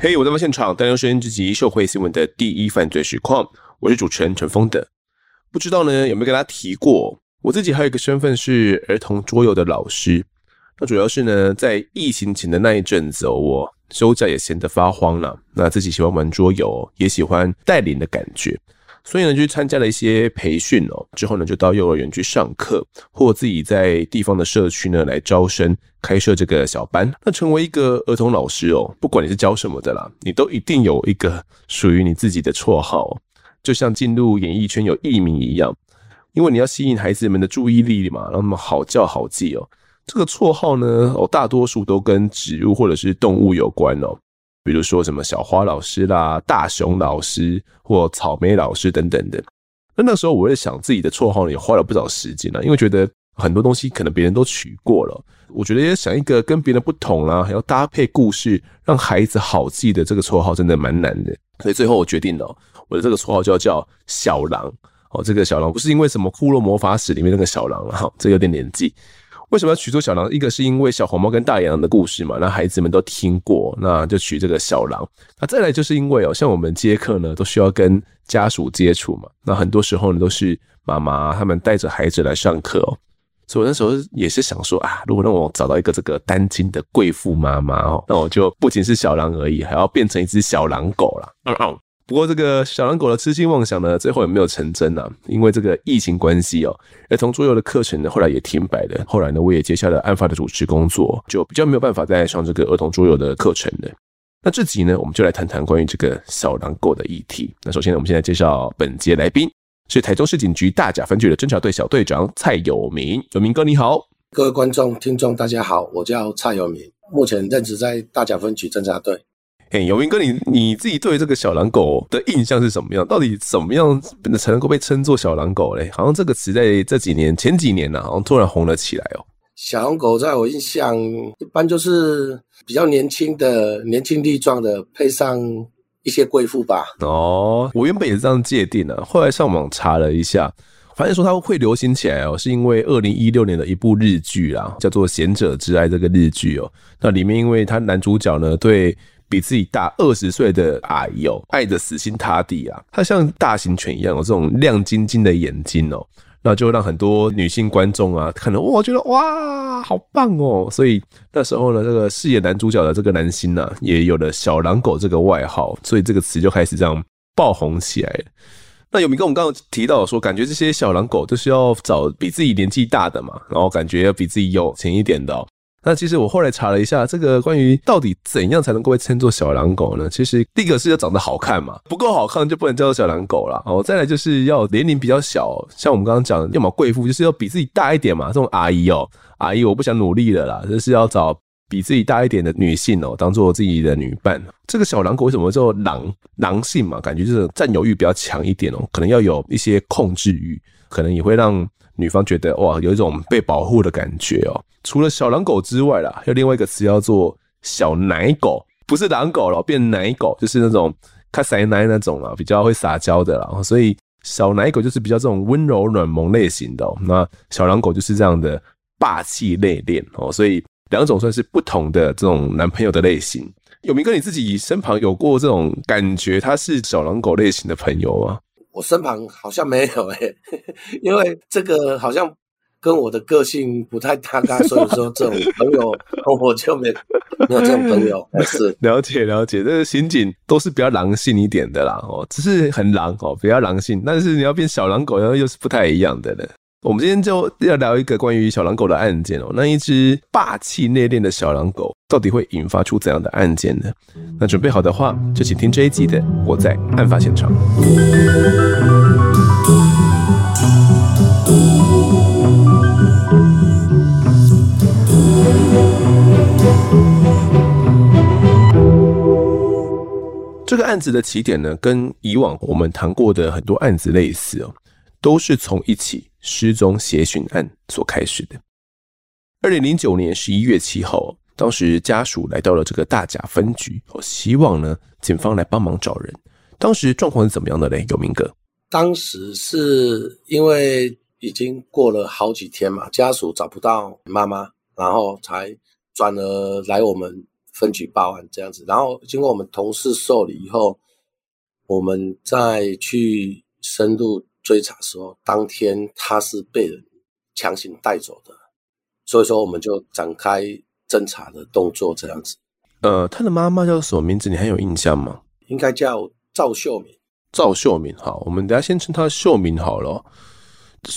嘿我在现场，担任收音之集社会新闻的第一犯罪实况，我是主持人陈峰的。不知道呢有没有跟大家提过，我自己还有一个身份是儿童桌游的老师。那主要是呢，在疫情前的那一阵子，我休假也闲得发慌了，那自己喜欢玩桌游，也喜欢带领的感觉。所以呢，就去参加了一些培训哦。之后呢，就到幼儿园去上课，或自己在地方的社区呢来招生，开设这个小班。那成为一个儿童老师哦，不管你是教什么的啦，你都一定有一个属于你自己的绰号，就像进入演艺圈有艺名一样，因为你要吸引孩子们的注意力嘛，让他们好叫好记哦。这个绰号呢，哦，大多数都跟植物或者是动物有关哦。比如说什么小花老师啦、大熊老师或草莓老师等等的。那那时候我在想自己的绰号，也花了不少时间了，因为觉得很多东西可能别人都取过了，我觉得也想一个跟别人不同啦，还要搭配故事，让孩子好记的这个绰号真的蛮难的。所以最后我决定了，我的这个绰号就要叫小狼。哦，这个小狼不是因为什么《库洛魔法史》里面那个小狼了哈，这有点年纪。为什么要取出小狼？一个是因为小红帽跟大野狼的故事嘛，那孩子们都听过，那就取这个小狼。那再来就是因为哦，像我们接课呢，都需要跟家属接触嘛，那很多时候呢都是妈妈他们带着孩子来上课哦，所以我那时候也是想说啊，如果让我找到一个这个单亲的贵妇妈妈哦，那我就不仅是小狼而已，还要变成一只小狼狗了。嗯嗯不过这个小狼狗的痴心妄想呢，最后也没有成真啊，因为这个疫情关系哦，儿童桌游的课程呢，后来也停摆了。后来呢，我也接下了案发的主持工作，就比较没有办法再上这个儿童桌游的课程了。那这集呢，我们就来谈谈关于这个小狼狗的议题。那首先呢，我们现在介绍本节来宾，是台中市警局大甲分局的侦查队小队长蔡有明。有明哥你好，各位观众听众大家好，我叫蔡有明，目前任职在大甲分局侦查队。嘿，有明哥，你你自己对这个小狼狗的印象是什么样？到底怎么样才能够被称作小狼狗嘞？好像这个词在这几年前几年呢、啊，好像突然红了起来哦。小狼狗在我印象一般就是比较年轻的、年轻力壮的，配上一些贵妇吧。哦，我原本也是这样界定的、啊，后来上网查了一下，发现说它会流行起来哦，是因为二零一六年的一部日剧啊，叫做《贤者之爱》这个日剧哦。那里面因为它男主角呢对比自己大二十岁的阿姨哦，爱得死心塌地啊，他像大型犬一样有这种亮晶晶的眼睛哦，那就让很多女性观众啊，可能哇觉得哇好棒哦，所以那时候呢，这个饰演男主角的这个男星呢，也有了小狼狗这个外号，所以这个词就开始这样爆红起来。那有明哥，我们刚刚提到说，感觉这些小狼狗都是要找比自己年纪大的嘛，然后感觉要比自己有钱一点的。那其实我后来查了一下，这个关于到底怎样才能够被称作小狼狗呢？其实第一个是要长得好看嘛，不够好看就不能叫做小狼狗啦。哦，再来就是要年龄比较小，像我们刚刚讲的，要么贵妇，就是要比自己大一点嘛。这种阿姨哦，阿姨我不想努力了啦，就是要找比自己大一点的女性哦，当做自己的女伴。这个小狼狗为什么叫狼？狼性嘛，感觉就是占有欲比较强一点哦，可能要有一些控制欲，可能也会让。女方觉得哇，有一种被保护的感觉哦。除了小狼狗之外啦，有另外一个词叫做小奶狗，不是狼狗了，变奶狗，就是那种卡塞奶那种啊，比较会撒娇的啦。所以小奶狗就是比较这种温柔软萌类型的，那小狼狗就是这样的霸气内敛哦。所以两种算是不同的这种男朋友的类型。有明哥，你自己身旁有过这种感觉他是小狼狗类型的朋友吗？我身旁好像没有诶、欸，因为这个好像跟我的个性不太搭嘎，所以说这种朋友我就没没有这种朋友。是了解了解，这个刑警都是比较狼性一点的啦，哦，只是很狼哦，比较狼性，但是你要变小狼狗，然后又是不太一样的了。我们今天就要聊一个关于小狼狗的案件哦。那一只霸气内敛的小狼狗，到底会引发出怎样的案件呢？那准备好的话，就请听这一集的《我在案发现场》。这个案子的起点呢，跟以往我们谈过的很多案子类似哦，都是从一起。失踪协寻案所开始的。二零零九年十一月七号，当时家属来到了这个大甲分局，希望呢警方来帮忙找人。当时状况是怎么样的嘞？有明哥，当时是因为已经过了好几天嘛，家属找不到妈妈，然后才转而来我们分局报案这样子。然后经过我们同事受理以后，我们再去深入追查的时候，当天他是被人强行带走的，所以说我们就展开侦查的动作这样子。呃，他的妈妈叫什么名字？你还有印象吗？应该叫赵秀敏。赵秀敏，好，我们等下先称她秀敏好了。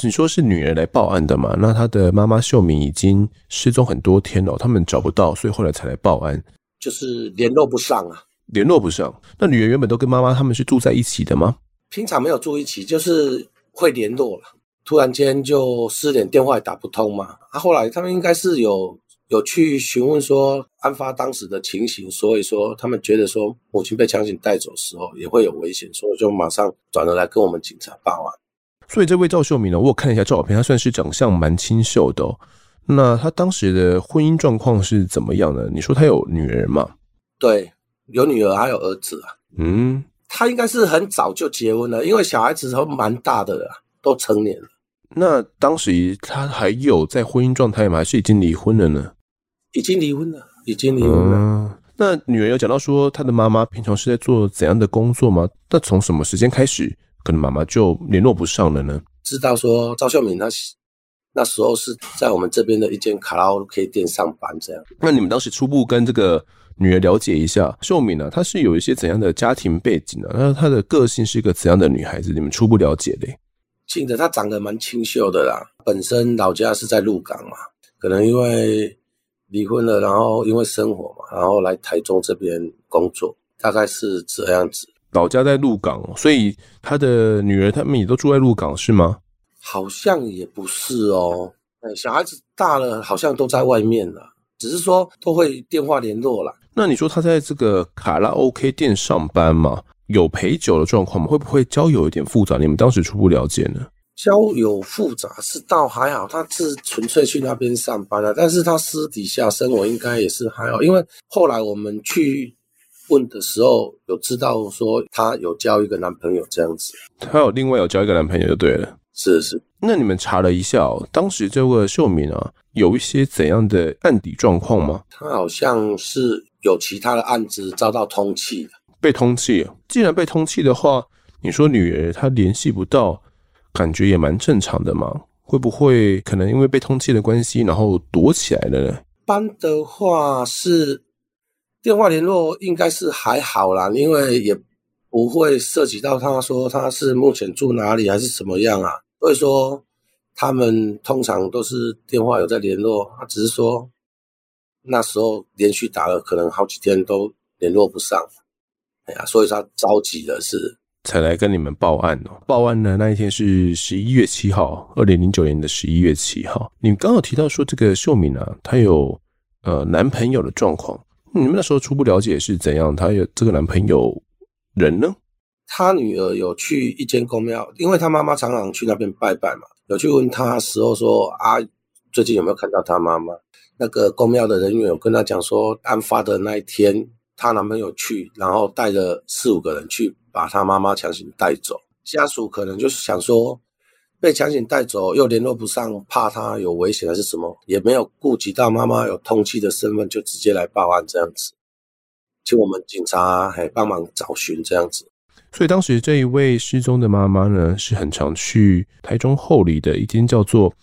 你说是女儿来报案的嘛？那她的妈妈秀敏已经失踪很多天了，他们找不到，所以后来才来报案。就是联络不上啊，联络不上。那女儿原本都跟妈妈他们是住在一起的吗？平常没有住一起，就是会联络了。突然间就失联，电话也打不通嘛。啊，后来他们应该是有。有去询问说案发当时的情形，所以说他们觉得说母亲被强行带走的时候也会有危险，所以就马上转了来跟我们警察报案。所以这位赵秀敏呢，我有看了一下照片，她算是长相蛮清秀的哦。那她当时的婚姻状况是怎么样的？你说她有女儿吗？对，有女儿还有儿子啊。嗯，她应该是很早就结婚了，因为小孩子都蛮大的了，都成年了。那当时他还有在婚姻状态吗？还是已经离婚了呢？已经离婚了，已经离婚了。嗯，那女儿有讲到说，她的妈妈平常是在做怎样的工作吗？那从什么时间开始，可能妈妈就联络不上了呢？知道说赵秀敏她那时候是在我们这边的一间卡拉 OK 店上班，这样。那你们当时初步跟这个女儿了解一下，秀敏呢，她是有一些怎样的家庭背景呢？那她的个性是一个怎样的女孩子？你们初步了解的？记得她长得蛮清秀的啦，本身老家是在鹿港嘛，可能因为。离婚了，然后因为生活嘛，然后来台中这边工作，大概是这样子。老家在鹿港，所以他的女儿他们也都住在鹿港，是吗？好像也不是哦，小孩子大了，好像都在外面了，只是说都会电话联络啦。那你说他在这个卡拉 OK 店上班嘛，有陪酒的状况吗？会不会交友有点复杂？你们当时初步了解呢？交友复杂是倒还好，他是纯粹去那边上班的，但是他私底下生活应该也是还好，因为后来我们去问的时候，有知道说他有交一个男朋友这样子，他有另外有交一个男朋友就对了，是是。那你们查了一下哦，当时这位秀敏啊，有一些怎样的案底状况吗？他好像是有其他的案子遭到通缉的，被通缉。既然被通缉的话，你说女儿她联系不到。感觉也蛮正常的嘛，会不会可能因为被通缉的关系，然后躲起来了呢？一般的话是电话联络，应该是还好啦，因为也不会涉及到他说他是目前住哪里还是怎么样啊。所以说他们通常都是电话有在联络，他只是说那时候连续打了可能好几天都联络不上，哎呀，所以他着急的是。才来跟你们报案哦。报案呢，那一天是十一月七号，二零零九年的十一月七号。你们刚好提到说这个秀敏啊，她有呃男朋友的状况。你们那时候初步了解是怎样？她有这个男朋友人呢？她女儿有去一间公庙，因为她妈妈常常去那边拜拜嘛，有去问她时候说啊，最近有没有看到她妈妈？那个宫庙的人员有跟她讲说，案发的那一天，她男朋友去，然后带着四五个人去。把她妈妈强行带走，家属可能就是想说，被强行带走又联络不上，怕她有危险还是什么，也没有顾及到妈妈有通缉的身份，就直接来报案这样子，请我们警察还帮忙找寻这样子。所以当时这一位失踪的妈妈呢，是很常去台中后里的一间叫做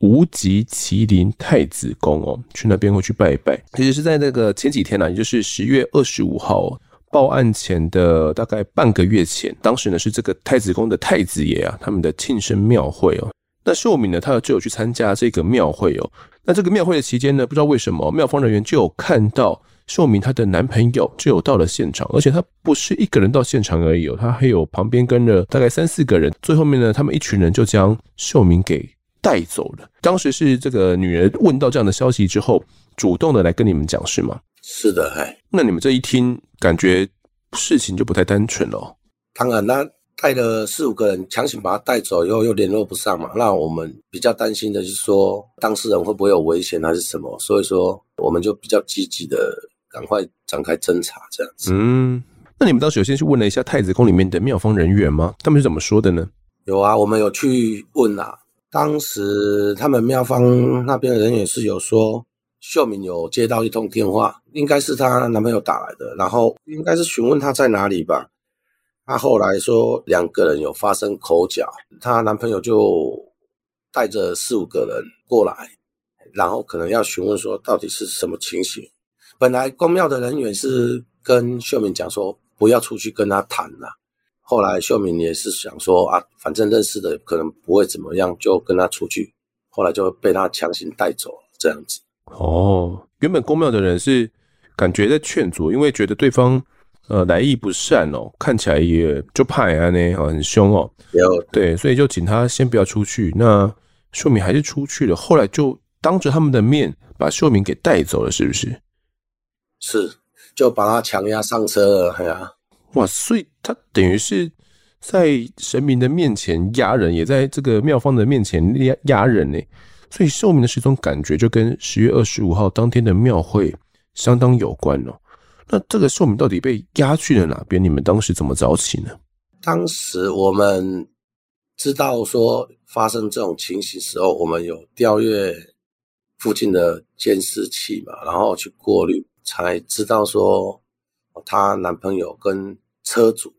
无极麒麟太子宫哦，去那边会去拜一拜。其实是在那个前几天呢、也就是十月二十五号。报案前的大概半个月前，当时呢是这个太子宫的太子爷啊，他们的庆生庙会哦。那秀敏呢，他就有去参加这个庙会哦。那这个庙会的期间呢，不知道为什么庙方人员就有看到秀敏她的男朋友就有到了现场，而且他不是一个人到现场而已哦，他还有旁边跟了大概三四个人。最后面呢，他们一群人就将秀敏给带走了。当时是这个女人问到这样的消息之后，主动的来跟你们讲是吗？是的，哎。那你们这一听，感觉事情就不太单纯了。当然，那带了四五个人，强行把他带走以后，又联络不上嘛。那我们比较担心的是说，当事人会不会有危险还是什么？所以说，我们就比较积极的赶快展开侦查，这样子。嗯，那你们当时有先去问了一下太子宫里面的妙方人员吗？他们是怎么说的呢？有啊，我们有去问啊。当时他们庙方那边的人也是有说，秀敏有接到一通电话，应该是她男朋友打来的，然后应该是询问她在哪里吧。她后来说两个人有发生口角，她男朋友就带着四五个人过来，然后可能要询问说到底是什么情形。本来宫庙的人员是跟秀敏讲说不要出去跟他谈了。后来秀敏也是想说啊，反正认识的可能不会怎么样，就跟他出去。后来就被他强行带走，这样子。哦，原本公庙的人是感觉在劝阻，因为觉得对方呃来意不善哦，看起来也就怕呀呢，很凶哦。有对，所以就请他先不要出去。那秀敏还是出去了，后来就当着他们的面把秀敏给带走了，是不是？是，就把他强压上车了，哎呀。哇，所以他等于是在神明的面前压人，也在这个庙方的面前压压人呢。所以秀敏的失踪感觉就跟十月二十五号当天的庙会相当有关哦。那这个秀敏到底被压去了哪边？你们当时怎么找起呢？当时我们知道说发生这种情形时候，我们有调阅附近的监视器嘛，然后去过滤，才知道说。她男朋友跟车主，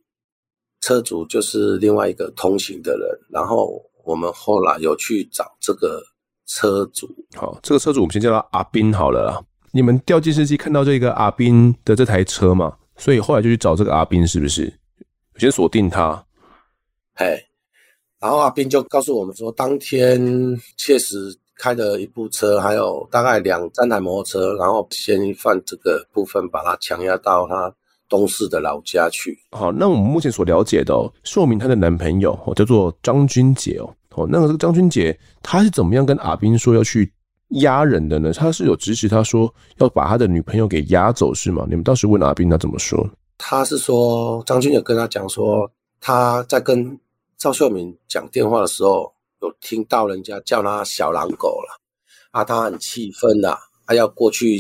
车主就是另外一个通行的人。然后我们后来有去找这个车主。好，这个车主我们先叫他阿斌好了啦。你们调监视器看到这个阿斌的这台车嘛？所以后来就去找这个阿斌，是不是？先锁定他。嘿，然后阿斌就告诉我们说，当天确实。开了一部车，还有大概两三台摩托车，然后嫌疑犯这个部分把他强压到他东市的老家去。好，那我们目前所了解的哦，秀敏她的男朋友哦叫做张君杰哦，哦，那个这个张君杰他是怎么样跟阿斌说要去压人的呢？他是有指使他说要把他的女朋友给压走是吗？你们当时问阿斌他怎么说？他是说张君杰跟他讲说他在跟赵秀敏讲电话的时候。有听到人家叫他小狼狗了，啊，他很气愤呐，他要过去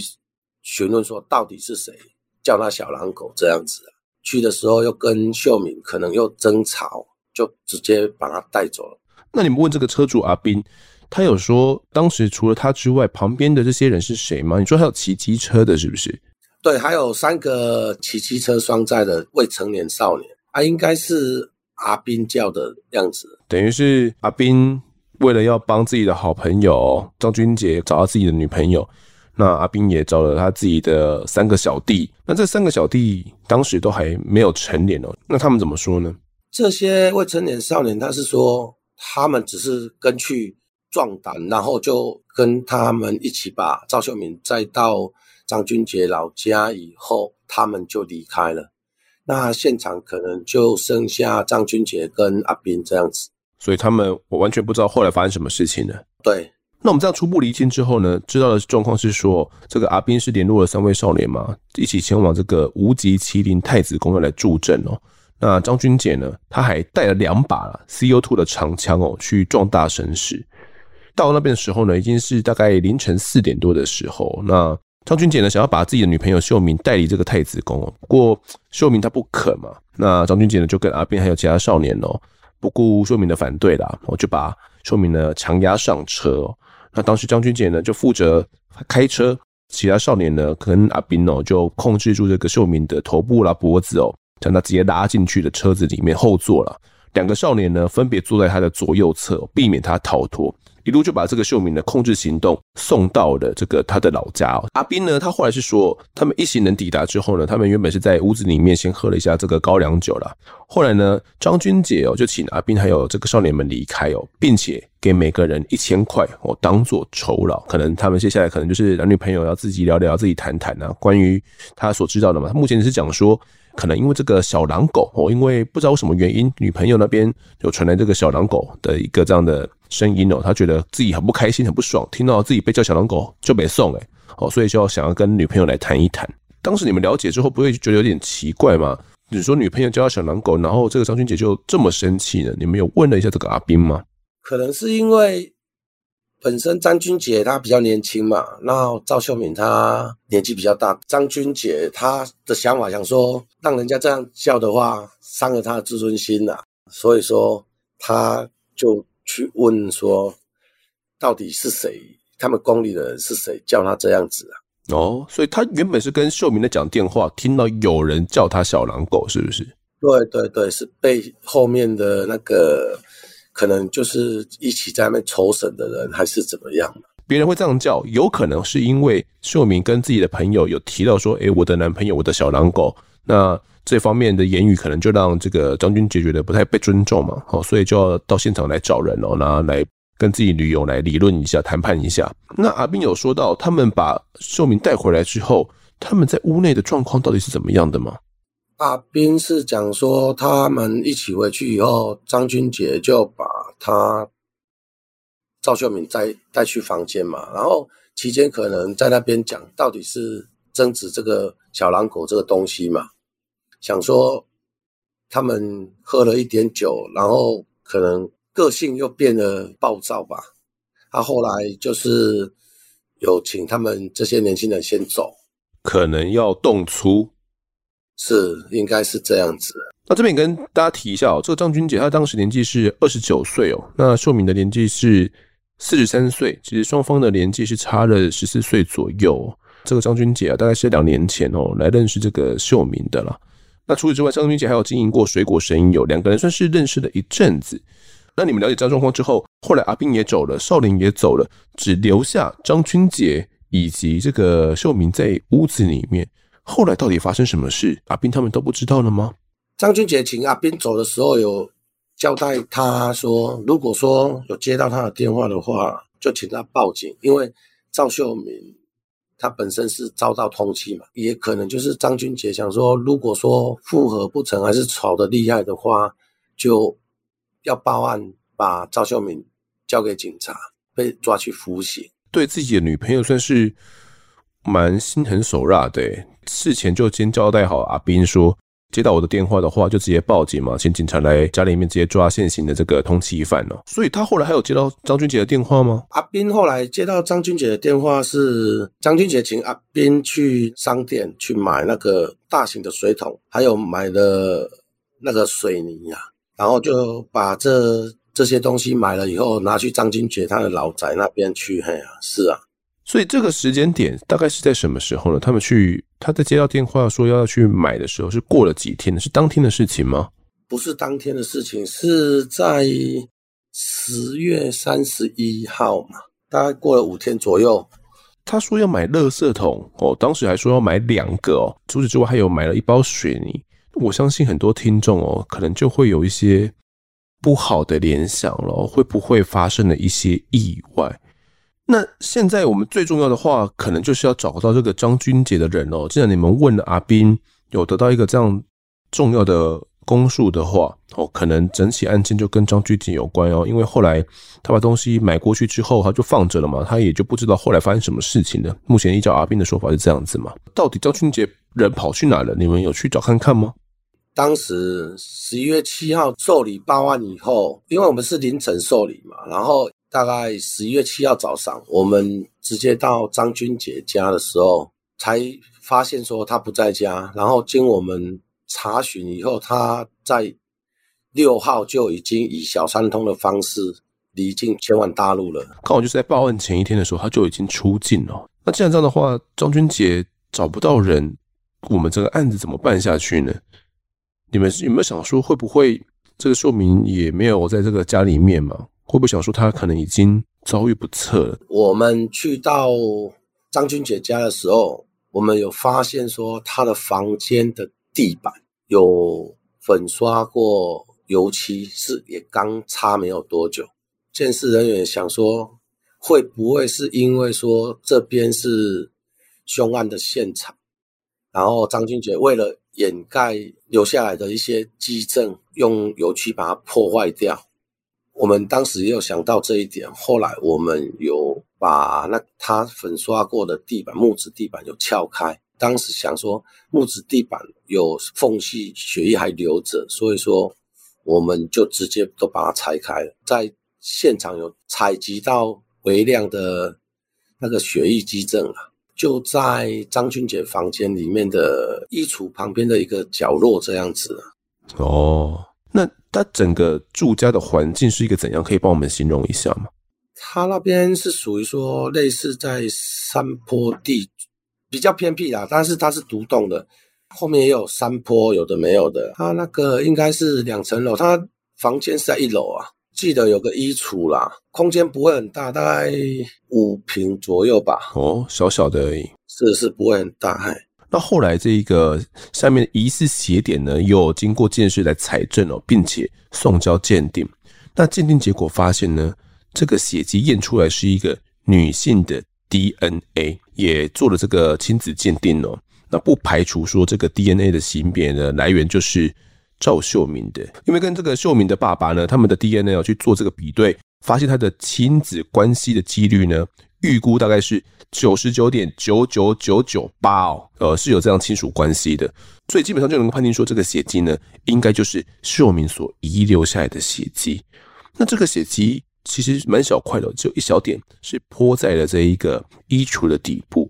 询问说到底是谁叫他小狼狗这样子。去的时候又跟秀敏可能又争吵，就直接把他带走了。那你们问这个车主阿斌，他有说当时除了他之外，旁边的这些人是谁吗？你说还有骑机车的，是不是？对，还有三个骑机车双载的未成年少年，啊，应该是。阿斌叫的样子，等于是阿斌为了要帮自己的好朋友张君杰找到自己的女朋友，那阿斌也找了他自己的三个小弟。那这三个小弟当时都还没有成年哦，那他们怎么说呢？这些未成年少年，他是说他们只是跟去壮胆，然后就跟他们一起把赵秀敏载到张君杰老家以后，他们就离开了。那现场可能就剩下张君杰跟阿斌这样子，所以他们我完全不知道后来发生什么事情了。对，那我们这样初步厘清之后呢，知道的状况是说，这个阿斌是联络了三位少年嘛，一起前往这个无极麒麟太子宫要来助阵哦。那张君杰呢，他还带了两把 CO2 的长枪哦，去壮大声势。到那边的时候呢，已经是大概凌晨四点多的时候，那。张君杰呢，想要把自己的女朋友秀敏带离这个太子宫哦，不过秀敏她不肯嘛。那张君杰呢，就跟阿斌还有其他少年哦，不顾秀敏的反对啦，我就把秀敏呢强压上车。那当时张军杰呢就负责开车，其他少年呢跟阿斌哦就控制住这个秀敏的头部啦、脖子哦，将他直接拉进去的车子里面后座了。两个少年呢分别坐在他的左右侧，避免他逃脱。一路就把这个秀敏的控制行动送到了这个他的老家。阿斌呢，他后来是说，他们一行人抵达之后呢，他们原本是在屋子里面先喝了一下这个高粱酒啦。后来呢，张君姐哦就请阿斌还有这个少年们离开哦，并且给每个人一千块哦当做酬劳。可能他们接下来可能就是男女朋友要自己聊聊、自己谈谈啊，关于他所知道的嘛。他目前是讲说。可能因为这个小狼狗哦，因为不知道什么原因，女朋友那边就传来这个小狼狗的一个这样的声音哦，他觉得自己很不开心、很不爽，听到自己被叫小狼狗就没送哎哦，所以就要想要跟女朋友来谈一谈。当时你们了解之后，不会觉得有点奇怪吗？你说女朋友叫他小狼狗，然后这个张君杰就这么生气呢？你们有问了一下这个阿斌吗？可能是因为。本身张君杰他比较年轻嘛，然后赵秀敏她年纪比较大。张君杰她的想法想说，让人家这样叫的话，伤了她的自尊心呐、啊，所以说她就去问说，到底是谁？他们宫里的人是谁叫他这样子啊？哦，所以她原本是跟秀敏在讲电话，听到有人叫他小狼狗，是不是？对对对，是被后面的那个可能就是一起在那边筹审的人，还是怎么样？别人会这样叫，有可能是因为秀明跟自己的朋友有提到说：“诶，我的男朋友，我的小狼狗。”那这方面的言语可能就让这个张君杰觉得不太被尊重嘛，好，所以就要到现场来找人哦，然后来跟自己女友来理论一下、谈判一下。那阿斌有说到，他们把秀明带回来之后，他们在屋内的状况到底是怎么样的吗？阿斌是讲说，他们一起回去以后，张君杰就把他。赵秀敏带带去房间嘛，然后期间可能在那边讲，到底是争执这个小狼狗这个东西嘛，想说他们喝了一点酒，然后可能个性又变得暴躁吧。他后来就是有请他们这些年轻人先走，可能要动粗，是应该是这样子。那这边跟大家提一下哦，这个张君杰他当时年纪是二十九岁哦，那秀敏的年纪是。四十三岁，其实双方的年纪是差了十四岁左右。这个张君杰啊，大概是两年前哦来认识这个秀敏的了。那除此之外，张君杰还有经营过水果生意哦，两个人算是认识了一阵子。那你们了解这状况之后，后来阿斌也走了，少林也走了，只留下张君杰以及这个秀敏在屋子里面。后来到底发生什么事，阿斌他们都不知道了吗？张君杰请阿斌走的时候有。交代他说，如果说有接到他的电话的话，就请他报警，因为赵秀敏他本身是遭到通缉嘛，也可能就是张君杰想说，如果说复合不成还是吵得厉害的话，就要报案，把赵秀敏交给警察，被抓去服刑。对自己的女朋友算是蛮心狠手辣的，事前就先交代好阿斌说。接到我的电话的话，就直接报警嘛，请警察来家里面直接抓现行的这个通缉犯了。所以他后来还有接到张君杰的电话吗？阿斌后来接到张君杰的电话，是张君杰请阿斌去商店去买那个大型的水桶，还有买的那个水泥呀、啊，然后就把这这些东西买了以后，拿去张君杰他的老宅那边去。嘿呀，是啊。所以这个时间点大概是在什么时候呢？他们去，他在接到电话说要去买的时候，是过了几天？是当天的事情吗？不是当天的事情，是在十月三十一号嘛，大概过了五天左右。他说要买垃圾桶哦，当时还说要买两个哦。除此之外，还有买了一包水泥。我相信很多听众哦，可能就会有一些不好的联想了，会不会发生了一些意外？那现在我们最重要的话，可能就是要找到这个张君杰的人哦。既然你们问了阿斌，有得到一个这样重要的供述的话，哦，可能整起案件就跟张君杰有关哦。因为后来他把东西买过去之后，他就放着了嘛，他也就不知道后来发生什么事情了。目前依照阿斌的说法是这样子嘛。到底张君杰人跑去哪了？你们有去找看看吗？当时十一月七号受理报案以后，因为我们是凌晨受理嘛，然后。大概十一月七号早上，我们直接到张君杰家的时候，才发现说他不在家。然后经我们查询以后，他在六号就已经以小三通的方式离境前往大陆了。刚好就是在报案前一天的时候，他就已经出境了。那既然这样的话，张君杰找不到人，我们这个案子怎么办下去呢？你们有没有想说，会不会这个秀明也没有在这个家里面嘛？会不会想说他可能已经遭遇不测了？我们去到张君杰家的时候，我们有发现说他的房间的地板有粉刷过油漆，是也刚擦没有多久。鉴识人员想说，会不会是因为说这边是凶案的现场，然后张君杰为了掩盖留下来的一些迹证，用油漆把它破坏掉？我们当时也有想到这一点，后来我们有把那他粉刷过的地板，木质地板有撬开。当时想说木质地板有缝隙，血液还留着，所以说我们就直接都把它拆开了。在现场有采集到微量的那个血液迹证啊，就在张君杰房间里面的衣橱旁边的一个角落这样子。哦。那它整个住家的环境是一个怎样？可以帮我们形容一下吗？它那边是属于说类似在山坡地，比较偏僻啦，但是它是独栋的，后面也有山坡，有的没有的。它那个应该是两层楼，它房间是在一楼啊。记得有个衣橱啦，空间不会很大，大概五平左右吧。哦，小小的而已，是是不会很大。嘿，那后来这一个下面疑似血点呢，又经过鉴识来采证哦，并且送交鉴定。那鉴定结果发现呢，这个血迹验出来是一个女性的 DNA，也做了这个亲子鉴定哦。那不排除说这个 DNA 的型别的来源就是。赵秀明的，因为跟这个秀明的爸爸呢，他们的 DNA 要去做这个比对，发现他的亲子关系的几率呢，预估大概是九十九点九九九九八哦，呃，是有这样亲属关系的，所以基本上就能够判定说，这个血迹呢，应该就是秀明所遗留下来的血迹。那这个血迹其实蛮小块的，只有一小点是泼在了这一个衣橱的底部。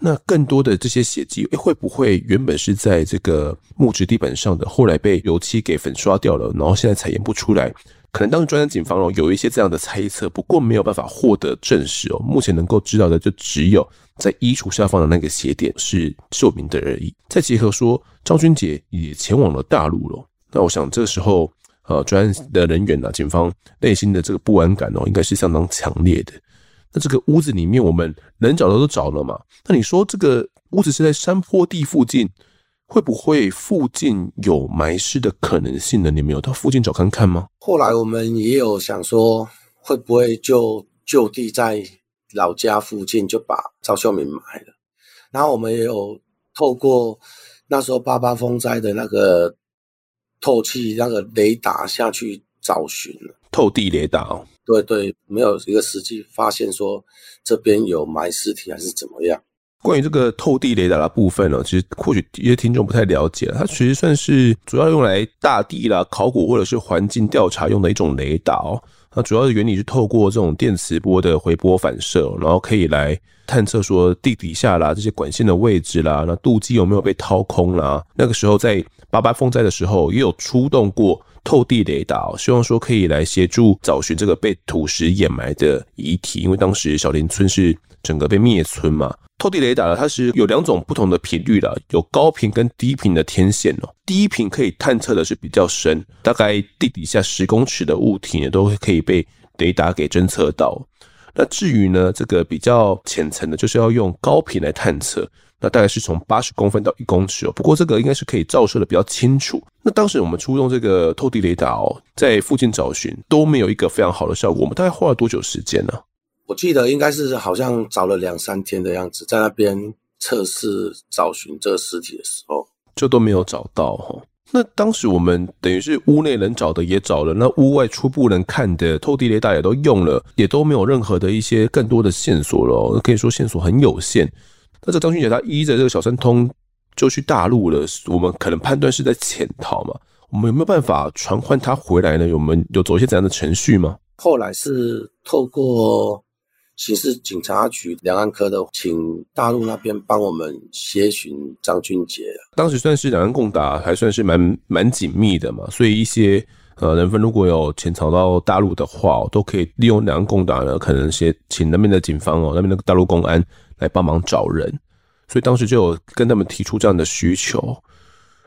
那更多的这些血迹，会不会原本是在这个木质地板上的，后来被油漆给粉刷掉了，然后现在采验不出来？可能当时专案警方哦有一些这样的猜测，不过没有办法获得证实哦。目前能够知道的就只有在衣橱下方的那个鞋垫是秀明的而已。再结合说张君杰也前往了大陆了，那我想这个时候呃专案的人员啊，警方内心的这个不安感哦，应该是相当强烈的。那这个屋子里面，我们能找的都找了嘛？那你说这个屋子是在山坡地附近，会不会附近有埋尸的可能性呢？你们有到附近找看看吗？后来我们也有想说，会不会就就地在老家附近就把赵秀敏埋了？然后我们也有透过那时候八八风灾的那个透气那个雷达下去找寻了，透地雷达哦。对对，没有一个实际发现说这边有埋尸体还是怎么样。关于这个透地雷达的部分呢，其实或许一些听众不太了解，它其实算是主要用来大地啦、考古或者是环境调查用的一种雷达哦。它主要的原理是透过这种电磁波的回波反射，然后可以来探测说地底下啦这些管线的位置啦，那渡基有没有被掏空啦。那个时候在八八风灾的时候也有出动过。透地雷达，希望说可以来协助找寻这个被土石掩埋的遗体，因为当时小林村是整个被灭村嘛。透地雷达呢，它是有两种不同的频率的，有高频跟低频的天线哦。低频可以探测的是比较深，大概地底下十公尺的物体呢，都会可以被雷达给侦测到。那至于呢，这个比较浅层的，就是要用高频来探测。那大概是从八十公分到一公尺哦，不过这个应该是可以照射的比较清楚。那当时我们出动这个透地雷达哦，在附近找寻都没有一个非常好的效果。我们大概花了多久时间呢？我记得应该是好像找了两三天的样子，在那边测试找寻这个尸体的时候，就都没有找到哈。那当时我们等于是屋内能找的也找了，那屋外初步能看的透地雷达也都用了，也都没有任何的一些更多的线索了，可以说线索很有限。那这张俊杰他依着这个小三通就去大陆了，我们可能判断是在潜逃嘛？我们有没有办法传唤他回来呢？我们有走一些怎样的程序吗？后来是透过刑事警察局两岸科的，请大陆那边帮我们协寻张俊杰。当时算是两岸共打，还算是蛮蛮紧密的嘛，所以一些呃人分如果有潜逃到大陆的话，都可以利用两岸共打呢，可能先请那边的警方哦，那边的大陆公安。来帮忙找人，所以当时就有跟他们提出这样的需求。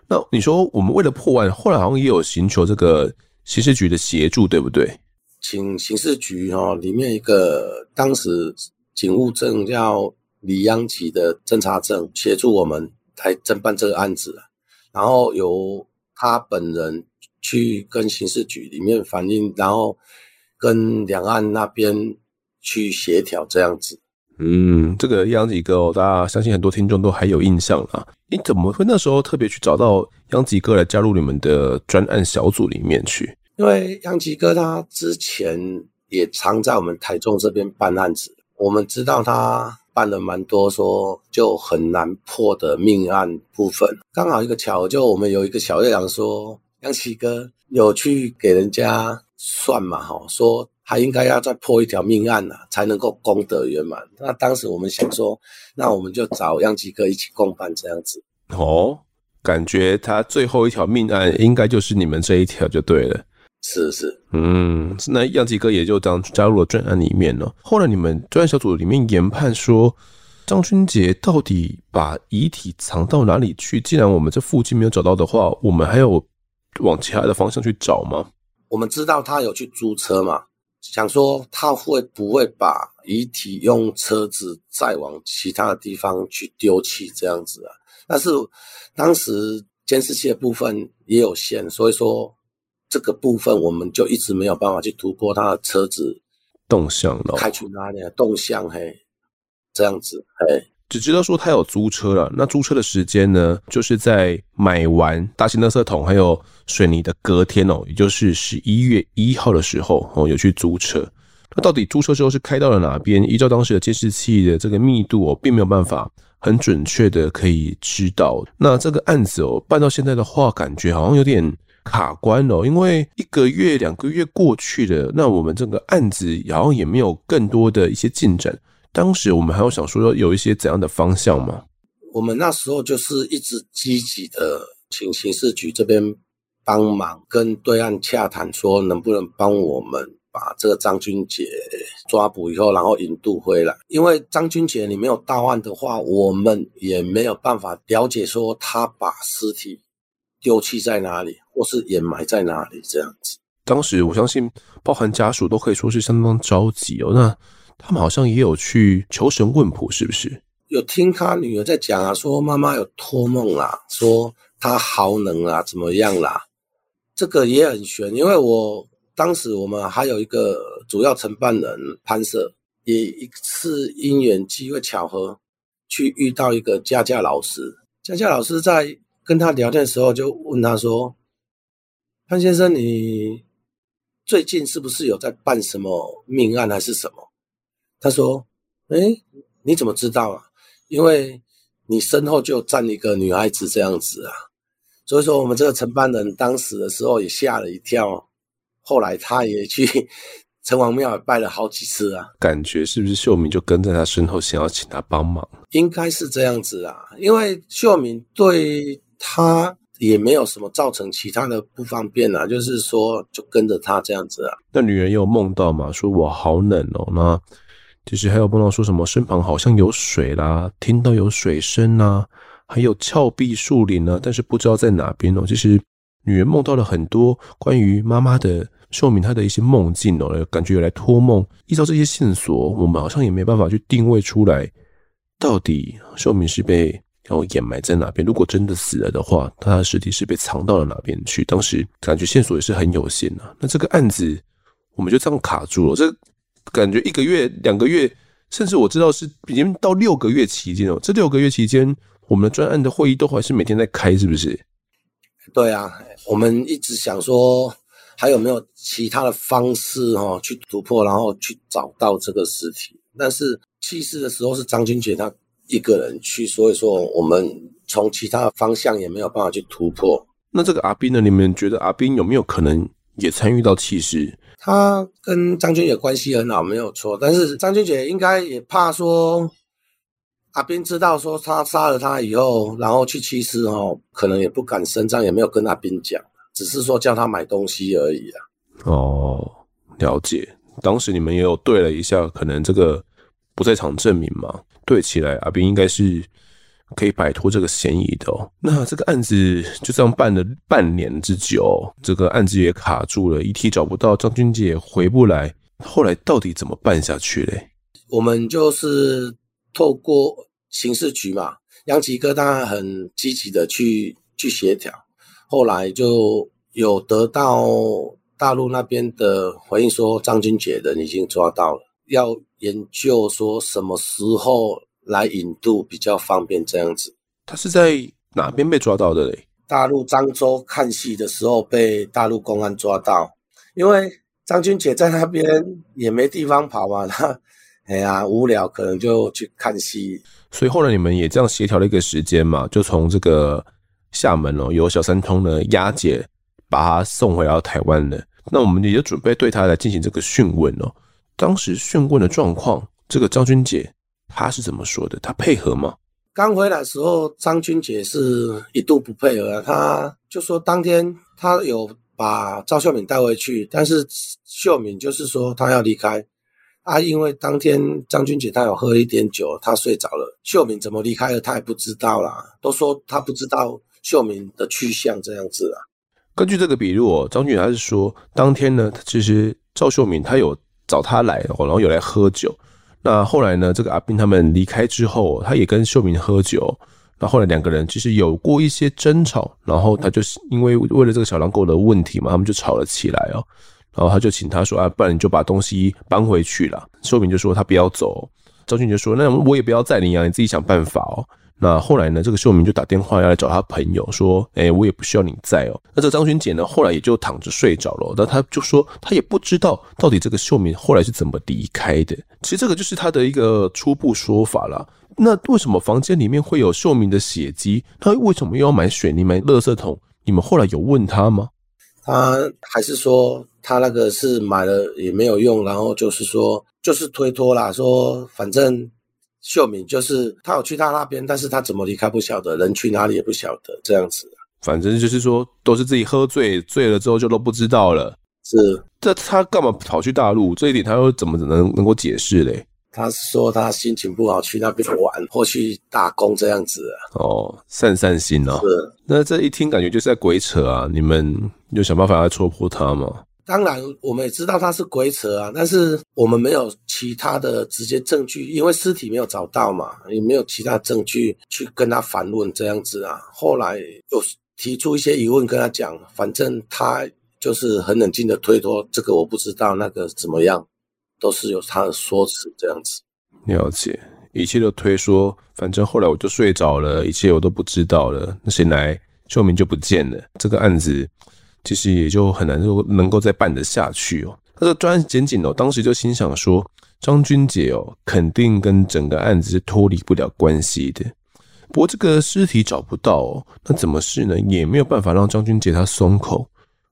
那你说我们为了破案，后来好像也有寻求这个刑事局的协助，对不对？请刑事局哦，里面一个当时警务证叫李央吉的侦查证协助我们来侦办这个案子，然后由他本人去跟刑事局里面反映，然后跟两岸那边去协调这样子。嗯，这个央吉哥哦，大家相信很多听众都还有印象啦。你怎么会那时候特别去找到央吉哥来加入你们的专案小组里面去？因为央吉哥他之前也常在我们台中这边办案子，我们知道他办了蛮多说就很难破的命案部分。刚好一个巧，就我们有一个小队长说，央吉哥有去给人家算嘛，哈，说。还应该要再破一条命案呐、啊，才能够功德圆满。那当时我们想说，那我们就找央吉哥一起共办这样子。哦，感觉他最后一条命案应该就是你们这一条就对了。是是，嗯，那杨吉哥也就这样加入了专案里面了。后来你们专案小组里面研判说，张君杰到底把遗体藏到哪里去？既然我们这附近没有找到的话，我们还有往其他的方向去找吗？我们知道他有去租车嘛，想说他会不会把遗体用车子再往其他的地方去丢弃这样子啊？但是当时监视器的部分也有限，所以说。这个部分我们就一直没有办法去突破他的车子动向了，开去哪里啊？动向嘿，这样子嘿，只知道说他有租车了。那租车的时间呢，就是在买完大型垃圾桶还有水泥的隔天哦，也就是十一月一号的时候哦，有去租车。那到底租车之后是开到了哪边？依照当时的监视器的这个密度哦，并没有办法很准确的可以知道。那这个案子哦，办到现在的话，感觉好像有点。卡关了，因为一个月、两个月过去了，那我们这个案子好像也没有更多的一些进展。当时我们还有想说有一些怎样的方向吗？我们那时候就是一直积极的请刑事局这边帮忙，跟对岸洽谈，说能不能帮我们把这个张君杰抓捕以后，然后引渡回来。因为张君杰你没有到案的话，我们也没有办法了解说他把尸体丢弃在哪里。或是掩埋在哪里这样子？当时我相信，包含家属都可以说是相当着急哦。那他们好像也有去求神问卜，是不是？有听他女儿在讲啊，说妈妈有托梦啦，说他豪能啊，怎么样啦？这个也很玄，因为我当时我们还有一个主要承办人潘社，也一次因缘机会巧合去遇到一个家教老师，家教老师在跟他聊天的时候就问他说。潘先生，你最近是不是有在办什么命案还是什么？他说：“诶，你怎么知道啊？因为你身后就站一个女孩子这样子啊。”所以说，我们这个承办人当时的时候也吓了一跳。后来他也去 城隍庙拜了好几次啊。感觉是不是秀敏就跟在他身后，想要请他帮忙？应该是这样子啊，因为秀敏对他。也没有什么造成其他的不方便啊，就是说就跟着他这样子啊。那女人有梦到吗？说我好冷哦。那其实还有梦到说什么身旁好像有水啦，听到有水声啊，还有峭壁树林呢，但是不知道在哪边哦。其实女人梦到了很多关于妈妈的秀敏她的一些梦境哦，感觉有来托梦。依照这些线索，我们好像也没办法去定位出来，到底秀敏是被。然后掩埋在哪边？如果真的死了的话，她的尸体是被藏到了哪边去？当时感觉线索也是很有限的啊。那这个案子我们就这样卡住了。这感觉一个月、两个月，甚至我知道是已经到六个月期间了。这六个月期间，我们的专案的会议都还是每天在开，是不是？对啊，我们一直想说还有没有其他的方式哈去突破，然后去找到这个尸体。但是去世的时候是张君杰他。一个人去，所以说我们从其他方向也没有办法去突破。那这个阿斌呢？你们觉得阿斌有没有可能也参与到弃尸？他跟张君杰关系很好，没有错。但是张君杰应该也怕说阿斌知道说他杀了他以后，然后去弃尸哦，可能也不敢声张，也没有跟阿斌讲，只是说叫他买东西而已啊。哦，了解。当时你们也有对了一下，可能这个不在场证明嘛？对起来，阿斌应该是可以摆脱这个嫌疑的哦。那这个案子就这样办了半年之久，这个案子也卡住了，遗体找不到，张君杰也回不来。后来到底怎么办下去嘞？我们就是透过刑事局嘛，杨吉哥当然很积极的去去协调。后来就有得到大陆那边的回应，说张君杰人已经抓到了，要。研究说什么时候来引渡比较方便，这样子。他是在哪边被抓到的嘞？大陆漳州看戏的时候被大陆公安抓到，因为张君姐在那边也没地方跑嘛，他 哎呀无聊，可能就去看戏。所以后来你们也这样协调了一个时间嘛，就从这个厦门哦，由小三通呢押解，把他送回到台湾了。那我们也就准备对他来进行这个讯问哦。当时讯问的状况，这个张君杰他是怎么说的？他配合吗？刚回来的时候，张君杰是一度不配合，他就说当天他有把赵秀敏带回去，但是秀敏就是说他要离开啊，因为当天张君姐她有喝一点酒，他睡着了。秀敏怎么离开了，他也不知道啦，都说他不知道秀敏的去向这样子啊。根据这个笔录哦，张君杰他是说，当天呢，其实赵秀敏她有找他来，然后有来喝酒。那后来呢，这个阿斌他们离开之后，他也跟秀敏喝酒。那后来两个人其实有过一些争吵，然后他就是因为为了这个小狼狗的问题嘛，他们就吵了起来哦。然后他就请他说啊，不然你就把东西搬回去了。秀敏就说他不要走，赵俊就说那我也不要载你啊，你自己想办法哦。那后来呢，这个秀明就打电话要来找他朋友说，哎，我也不需要你在哦。那这张君杰呢，后来也就躺着睡着了。那他就说他也不知道到底这个秀明后来是怎么离开的。其实这个就是他的一个初步说法了。那为什么房间里面会有秀明的血迹？他为什么又要买水泥、买垃圾桶？你们后来有问他吗？他还是说他那个是买了也没有用，然后就是说就是推脱啦，说反正秀敏就是他有去他那边，但是他怎么离开不晓得，人去哪里也不晓得，这样子。反正就是说都是自己喝醉，醉了之后就都不知道了。是，这他干嘛跑去大陆？这一点他又怎么能能够解释嘞？他说他心情不好，去那边玩或去打工这样子啊。哦，散散心哦。是。那这一听感觉就是在鬼扯啊！你们有想办法来戳破他吗？当然，我们也知道他是鬼扯啊，但是我们没有其他的直接证据，因为尸体没有找到嘛，也没有其他证据去跟他反问这样子啊。后来有提出一些疑问跟他讲，反正他就是很冷静的推脱，这个我不知道，那个怎么样。都是有他的说辞这样子，了解，一切都推说，反正后来我就睡着了，一切我都不知道了。那谁来，秀明就不见了，这个案子其实也就很难说能够再办得下去哦。那个专案检警哦，当时就心想说，张君杰哦，肯定跟整个案子是脱离不了关系的。不过这个尸体找不到哦，那怎么试呢？也没有办法让张君杰他松口，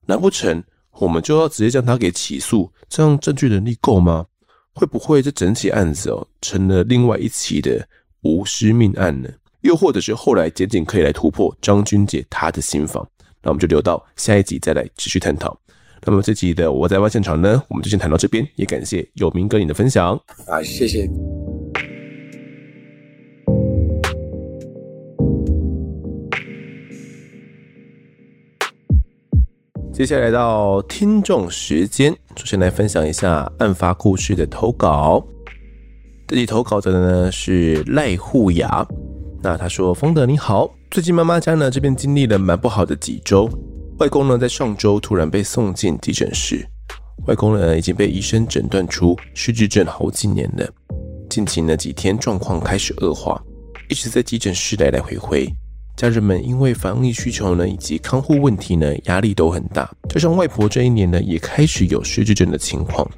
难不成？我们就要直接将他给起诉，这样证据能力够吗？会不会这整起案子哦，成了另外一起的无尸命案呢？又或者是后来检警可以来突破张君杰他的心防？那我们就留到下一集再来继续探讨。那么这集的我在外现场呢，我们就先谈到这边，也感谢有明哥你的分享啊，谢谢。接下来到听众时间，首先来分享一下案发故事的投稿。这里投稿的呢是赖护雅，那他说：“风德你好，最近妈妈家呢这边经历了蛮不好的几周，外公呢在上周突然被送进急诊室，外公呢已经被医生诊断出失智症好几年了，近期呢几天状况开始恶化，一直在急诊室来来回回。”家人们因为防疫需求呢，以及看护问题呢，压力都很大。加上外婆这一年呢，也开始有失智症的情况。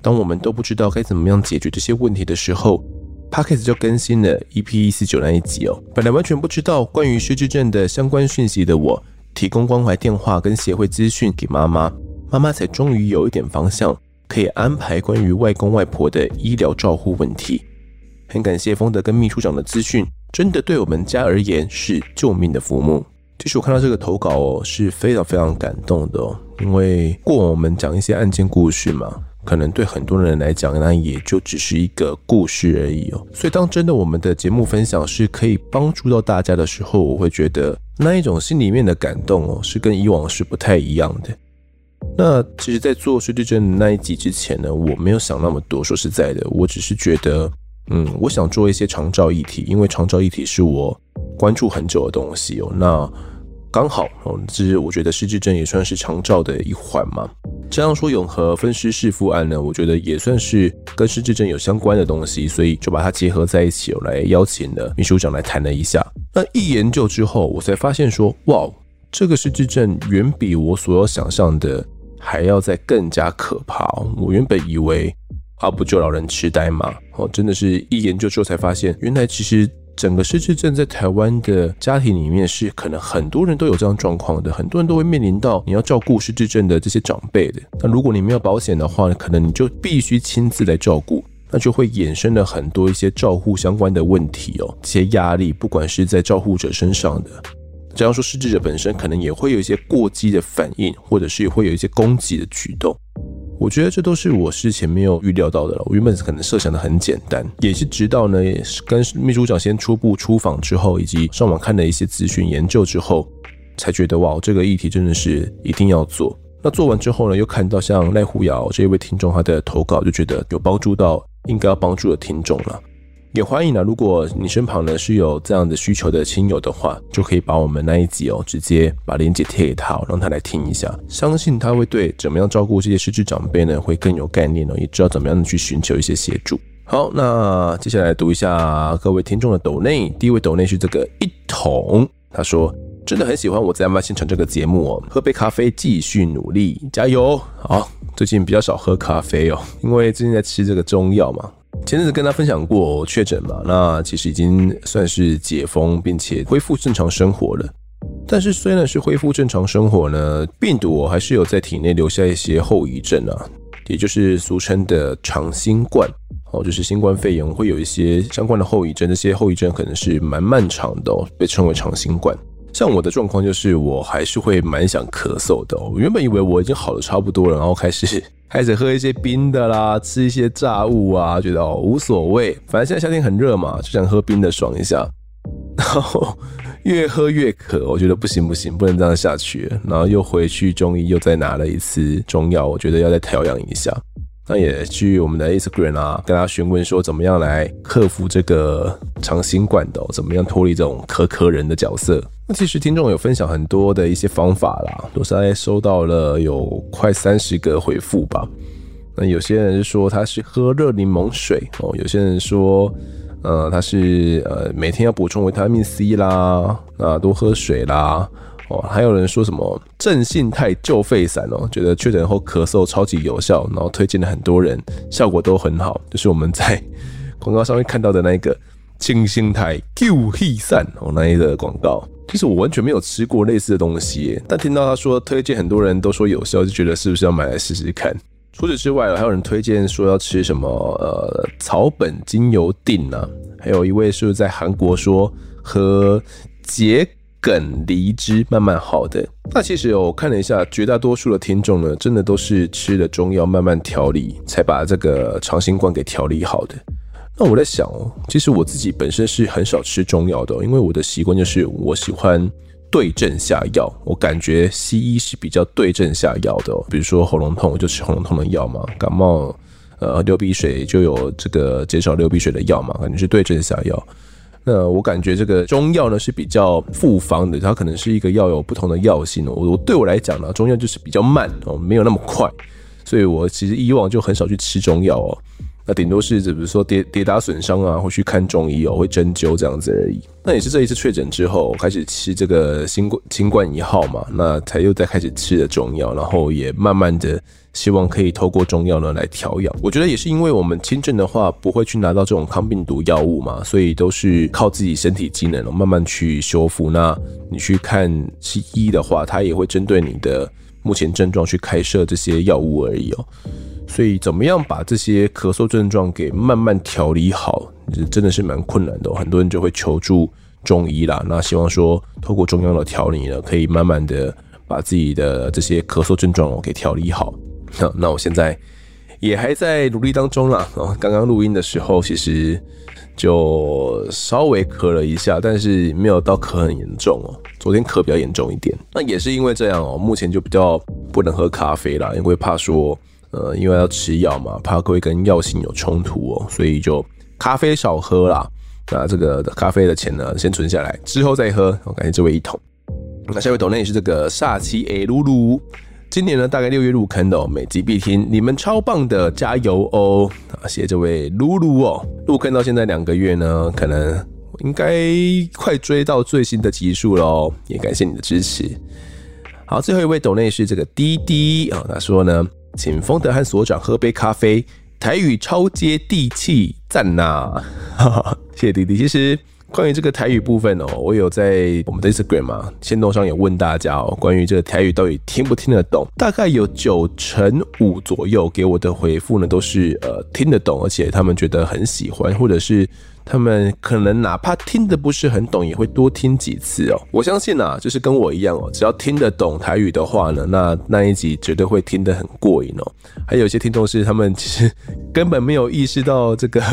当我们都不知道该怎么样解决这些问题的时候 Pakis 就更新了 EP 一四九那一集哦。本来完全不知道关于失智症的相关讯息的我，提供关怀电话跟协会资讯给妈妈，妈妈才终于有一点方向，可以安排关于外公外婆的医疗照护问题。很感谢丰德跟秘书长的资讯。真的对我们家而言是救命的浮木。其实我看到这个投稿哦，是非常非常感动的哦。因为过往我们讲一些案件故事嘛，可能对很多人来讲，那也就只是一个故事而已哦。所以当真的我们的节目分享是可以帮助到大家的时候，我会觉得那一种心里面的感动哦，是跟以往是不太一样的。那其实，在做失智症那一集之前呢，我没有想那么多。说实在的，我只是觉得。嗯，我想做一些长照议题，因为长照议题是我关注很久的东西哦。那刚好哦，这是我觉得失智症也算是长照的一环嘛。这样说永和分尸弑父案呢，我觉得也算是跟失智症有相关的东西，所以就把它结合在一起，我来邀请了秘书长来谈了一下。那一研究之后，我才发现说，哇，这个失智症远比我所有想象的还要再更加可怕。我原本以为。啊，不就老人痴呆嘛？哦，真的是一研究之后才发现，原来其实整个失智症在台湾的家庭里面是可能很多人都有这样状况的，很多人都会面临到你要照顾失智症的这些长辈的。那如果你没有保险的话，可能你就必须亲自来照顾，那就会衍生了很多一些照护相关的问题哦，这些压力不管是在照护者身上的。这样说，失智者本身可能也会有一些过激的反应，或者是会有一些攻击的举动。我觉得这都是我事前没有预料到的了。我原本可能设想的很简单，也是直到呢，也是跟秘书长先初步出访之后，以及上网看了一些资讯研究之后，才觉得哇，这个议题真的是一定要做。那做完之后呢，又看到像赖虎瑶这一位听众他的投稿，就觉得有帮助到应该要帮助的听众了。也欢迎呢，如果你身旁呢是有这样的需求的亲友的话，就可以把我们那一集哦，直接把链接贴给他，让他来听一下。相信他会对怎么样照顾这些失智长辈呢，会更有概念哦，也知道怎么样去寻求一些协助。好，那接下来读一下各位听众的抖内。第一位抖内是这个一桶，他说真的很喜欢我在案发现场这个节目哦，喝杯咖啡继续努力，加油。好，最近比较少喝咖啡哦，因为最近在吃这个中药嘛。前阵子跟他分享过确诊嘛，那其实已经算是解封，并且恢复正常生活了。但是虽然是恢复正常生活呢，病毒还是有在体内留下一些后遗症啊，也就是俗称的长新冠哦，就是新冠肺炎会有一些相关的后遗症，这些后遗症可能是蛮漫长的哦，被称为长新冠。像我的状况就是，我还是会蛮想咳嗽的。我原本以为我已经好的差不多了，然后开始 开始喝一些冰的啦，吃一些炸物啊，觉得哦无所谓，反正现在夏天很热嘛，就想喝冰的爽一下。然后越喝越渴，我觉得不行不行，不能这样下去。然后又回去中医，又再拿了一次中药，我觉得要再调养一下。那也去我们的 Instagram 啊，跟他询问说怎么样来克服这个长新冠的，怎么样脱离这种咳咳人的角色。那其实听众有分享很多的一些方法啦，都是在收到了有快三十个回复吧。那有些人是说他是喝热柠檬水哦，有些人说呃他是呃每天要补充维他命 C 啦，啊多喝水啦。哦，还有人说什么正信泰救肺散哦，觉得确诊后咳嗽超级有效，然后推荐了很多人，效果都很好。就是我们在广告上面看到的那个镇信泰救肺散哦，那一个广告。其实我完全没有吃过类似的东西，但听到他说推荐，很多人都说有效，就觉得是不是要买来试试看。除此之外，还有人推荐说要吃什么呃草本精油錠呢？还有一位是在韩国说喝桔梗梨汁慢慢好的，那其实我看了一下，绝大多数的听众呢，真的都是吃了中药慢慢调理，才把这个长新冠给调理好的。那我在想哦，其实我自己本身是很少吃中药的，因为我的习惯就是我喜欢对症下药。我感觉西医是比较对症下药的，比如说喉咙痛我就吃喉咙痛的药嘛，感冒呃流鼻水就有这个减少流鼻水的药嘛，感觉是对症下药。那我感觉这个中药呢是比较复方的，它可能是一个药有不同的药性。我我对我来讲呢，中药就是比较慢哦，没有那么快，所以我其实以往就很少去吃中药哦。那顶多是，比如说跌跌打损伤啊，会去看中医哦，会针灸这样子而已。那也是这一次确诊之后，开始吃这个新冠新冠一号嘛，那才又再开始吃的中药，然后也慢慢的希望可以透过中药呢来调养。我觉得也是因为我们轻症的话不会去拿到这种抗病毒药物嘛，所以都是靠自己身体机能慢慢去修复。那你去看西医的话，它也会针对你的目前症状去开设这些药物而已哦。所以，怎么样把这些咳嗽症状给慢慢调理好，真的是蛮困难的。很多人就会求助中医啦。那希望说，透过中药的调理呢，可以慢慢的把自己的这些咳嗽症状给调理好。那那我现在也还在努力当中啦。哦，刚刚录音的时候，其实就稍微咳了一下，但是没有到咳很严重哦。昨天咳比较严重一点，那也是因为这样哦。目前就比较不能喝咖啡啦，因为怕说。呃，因为要吃药嘛，怕会跟药性有冲突哦，所以就咖啡少喝啦。那这个咖啡的钱呢，先存下来，之后再喝。我感谢这位一桶。那下一位抖内是这个煞气 A 露露，今年呢大概六月入坑的哦，每集必听，你们超棒的，加油哦！啊，谢谢这位露露哦，入坑到现在两个月呢，可能应该快追到最新的集数喽，也感谢你的支持。好，最后一位抖内是这个滴滴啊，他说呢。请丰德和所长喝杯咖啡，台语超接地气，赞呐！哈哈，谢谢弟弟。其实关于这个台语部分哦，我有在我们的 Instagram 嘛，限动上有问大家哦，关于这个台语到底听不听得懂？大概有九成五左右给我的回复呢，都是呃听得懂，而且他们觉得很喜欢，或者是他们可能哪怕听得不是很懂，也会多听几次哦。我相信啊，就是跟我一样哦，只要听得懂台语的话呢，那那一集绝对会听得很过瘾哦。还有些听众是他们其实根本没有意识到这个。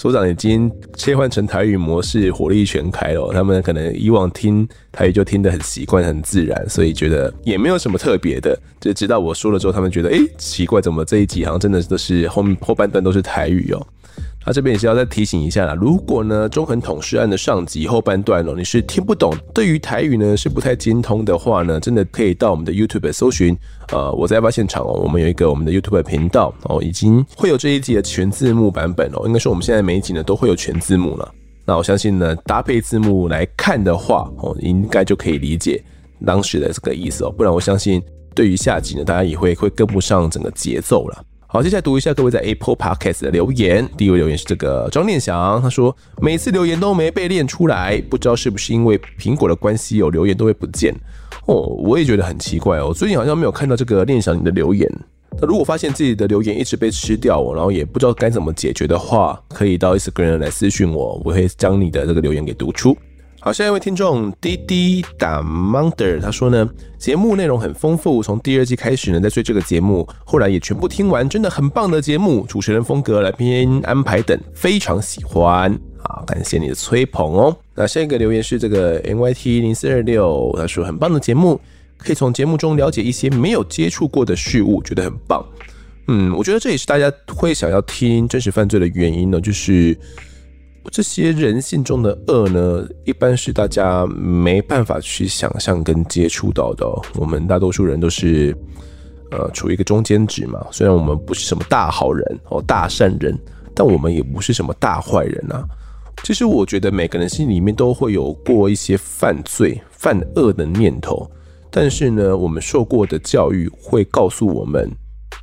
所长已经切换成台语模式，火力全开了。他们可能以往听台语就听得很习惯、很自然，所以觉得也没有什么特别的。就直到我说了之后，他们觉得，哎、奇怪，怎么这一集好像真的都是后后半段都是台语哦。那这边也是要再提醒一下啦，如果呢中横统事案的上集后半段哦，你是听不懂，对于台语呢是不太精通的话呢，真的可以到我们的 YouTube 搜寻，呃，我在发现场哦，我们有一个我们的 YouTube 频道哦，已经会有这一集的全字幕版本哦，应该说我们现在每一集呢都会有全字幕了。那我相信呢搭配字幕来看的话哦，应该就可以理解当时的这个意思哦，不然我相信对于下集呢大家也会会跟不上整个节奏了。好，接下来读一下各位在 Apple Podcast 的留言。第一位留言是这个张念祥，他说每次留言都没被念出来，不知道是不是因为苹果的关系，有留言都会不见。哦，我也觉得很奇怪哦，最近好像没有看到这个念祥你的留言。那如果发现自己的留言一直被吃掉，然后也不知道该怎么解决的话，可以到 Instagram 来私讯我，我会将你的这个留言给读出。好，下一位听众滴滴打 Monder，他说呢，节目内容很丰富，从第二季开始呢，在追这个节目，后来也全部听完，真的很棒的节目，主持人风格、来宾安排等，非常喜欢。好，感谢你的吹捧哦。那下一个留言是这个 NYT 零四二六，他说很棒的节目，可以从节目中了解一些没有接触过的事物，觉得很棒。嗯，我觉得这也是大家会想要听真实犯罪的原因呢，就是。这些人性中的恶呢，一般是大家没办法去想象跟接触到的。我们大多数人都是，呃，处于一个中间值嘛。虽然我们不是什么大好人哦，大善人，但我们也不是什么大坏人啊。其实我觉得每个人心里面都会有过一些犯罪、犯恶的念头，但是呢，我们受过的教育会告诉我们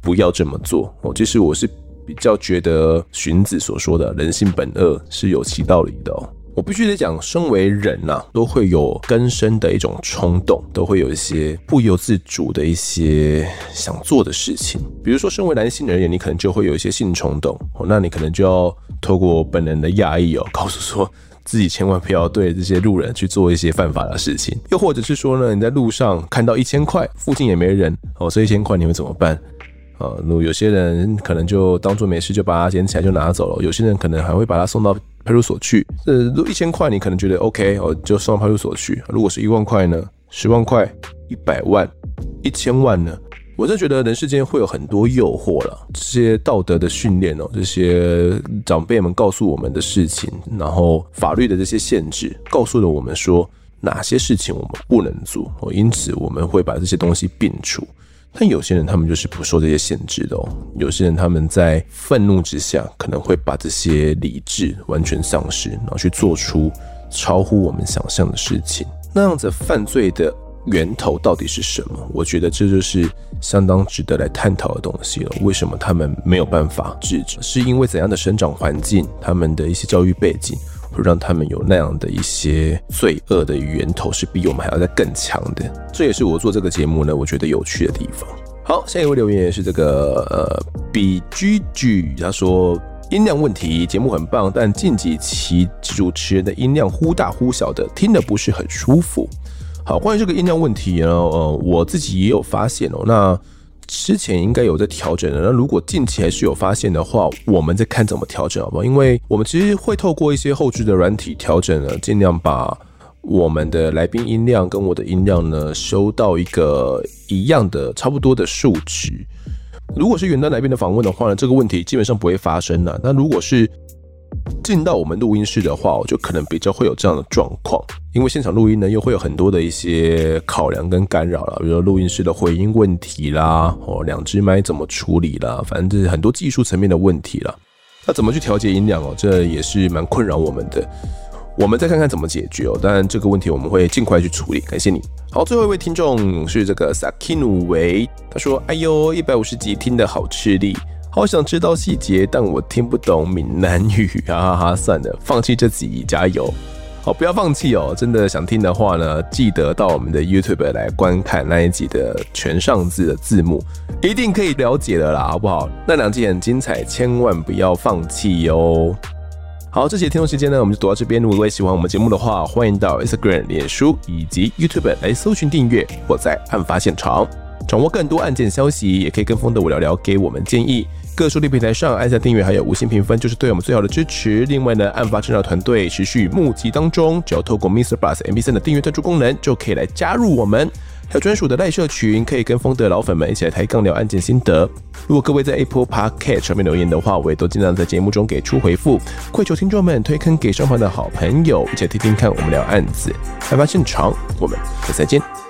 不要这么做哦。其实我是。比较觉得荀子所说的人性本恶是有其道理的哦。我必须得讲，身为人呐、啊，都会有根深的一种冲动，都会有一些不由自主的一些想做的事情。比如说，身为男性而言，你可能就会有一些性冲动，那你可能就要透过本人的压抑哦，告诉说自己千万不要对这些路人去做一些犯法的事情。又或者是说呢，你在路上看到一千块，附近也没人哦，这一千块你会怎么办？啊，那有些人可能就当做没事，就把它捡起来就拿走了；有些人可能还会把它送到派出所去。呃，如一千块，你可能觉得 OK，哦，就送到派出所去。如果是一万块呢？十万块、一百万、一千万呢？我真觉得人世间会有很多诱惑了。这些道德的训练哦，这些长辈们告诉我们的事情，然后法律的这些限制，告诉了我们说哪些事情我们不能做。哦，因此我们会把这些东西摒除。但有些人他们就是不受这些限制的哦。有些人他们在愤怒之下，可能会把这些理智完全丧失，然后去做出超乎我们想象的事情。那样子犯罪的源头到底是什么？我觉得这就是相当值得来探讨的东西了。为什么他们没有办法制止？是因为怎样的生长环境？他们的一些教育背景？让他们有那样的一些罪恶的源头，是比我们还要再更强的。这也是我做这个节目呢，我觉得有趣的地方。好，下一位留言是这个呃比 G G，他说音量问题，节目很棒，但近几期主持人的音量忽大忽小的，听得不是很舒服。好，关于这个音量问题呢，呃，我自己也有发现哦。那之前应该有在调整的，那如果近期还是有发现的话，我们再看怎么调整好不好？因为我们其实会透过一些后置的软体调整呢，尽量把我们的来宾音量跟我的音量呢修到一个一样的差不多的数值。如果是远端来宾的访问的话呢，这个问题基本上不会发生了。那如果是进到我们录音室的话，我就可能比较会有这样的状况，因为现场录音呢，又会有很多的一些考量跟干扰了，比如说录音室的回音问题啦，哦，两只麦怎么处理啦，反正就是很多技术层面的问题了。那怎么去调节音量哦？这也是蛮困扰我们的。我们再看看怎么解决哦。当然这个问题我们会尽快去处理。感谢你。好，最后一位听众是这个 Sakinu 维，他说：“哎呦，一百五十集听得好吃力。”好想知道细节，但我听不懂闽南语，哈哈哈！算了，放弃这集，加油！好，不要放弃哦，真的想听的话呢，记得到我们的 YouTube 来观看那一集的全上字的字幕，一定可以了解的啦，好不好？那两集很精彩，千万不要放弃哟！好，这节听众时间呢，我们就读到这边。如果喜欢我们节目的话，欢迎到 Instagram、脸书以及 YouTube 来搜寻订阅，或在案发现场掌握更多案件消息，也可以跟风的我聊聊，给我们建议。各收听平台上按下订阅，还有五星评分，就是对我们最好的支持。另外呢，案发侦查团队持续募集当中，只要透过 Mr. Bus MP3 的订阅赞助功能，就可以来加入我们。还有专属的赖社群，可以跟风的老粉们一起来抬杠聊案件心得。如果各位在 Apple Podcast 上面留言的话，我也都尽量在节目中给出回复。跪求听众们推坑给双方的好朋友，一起听听看我们聊案子。案发现场，我们下次再见。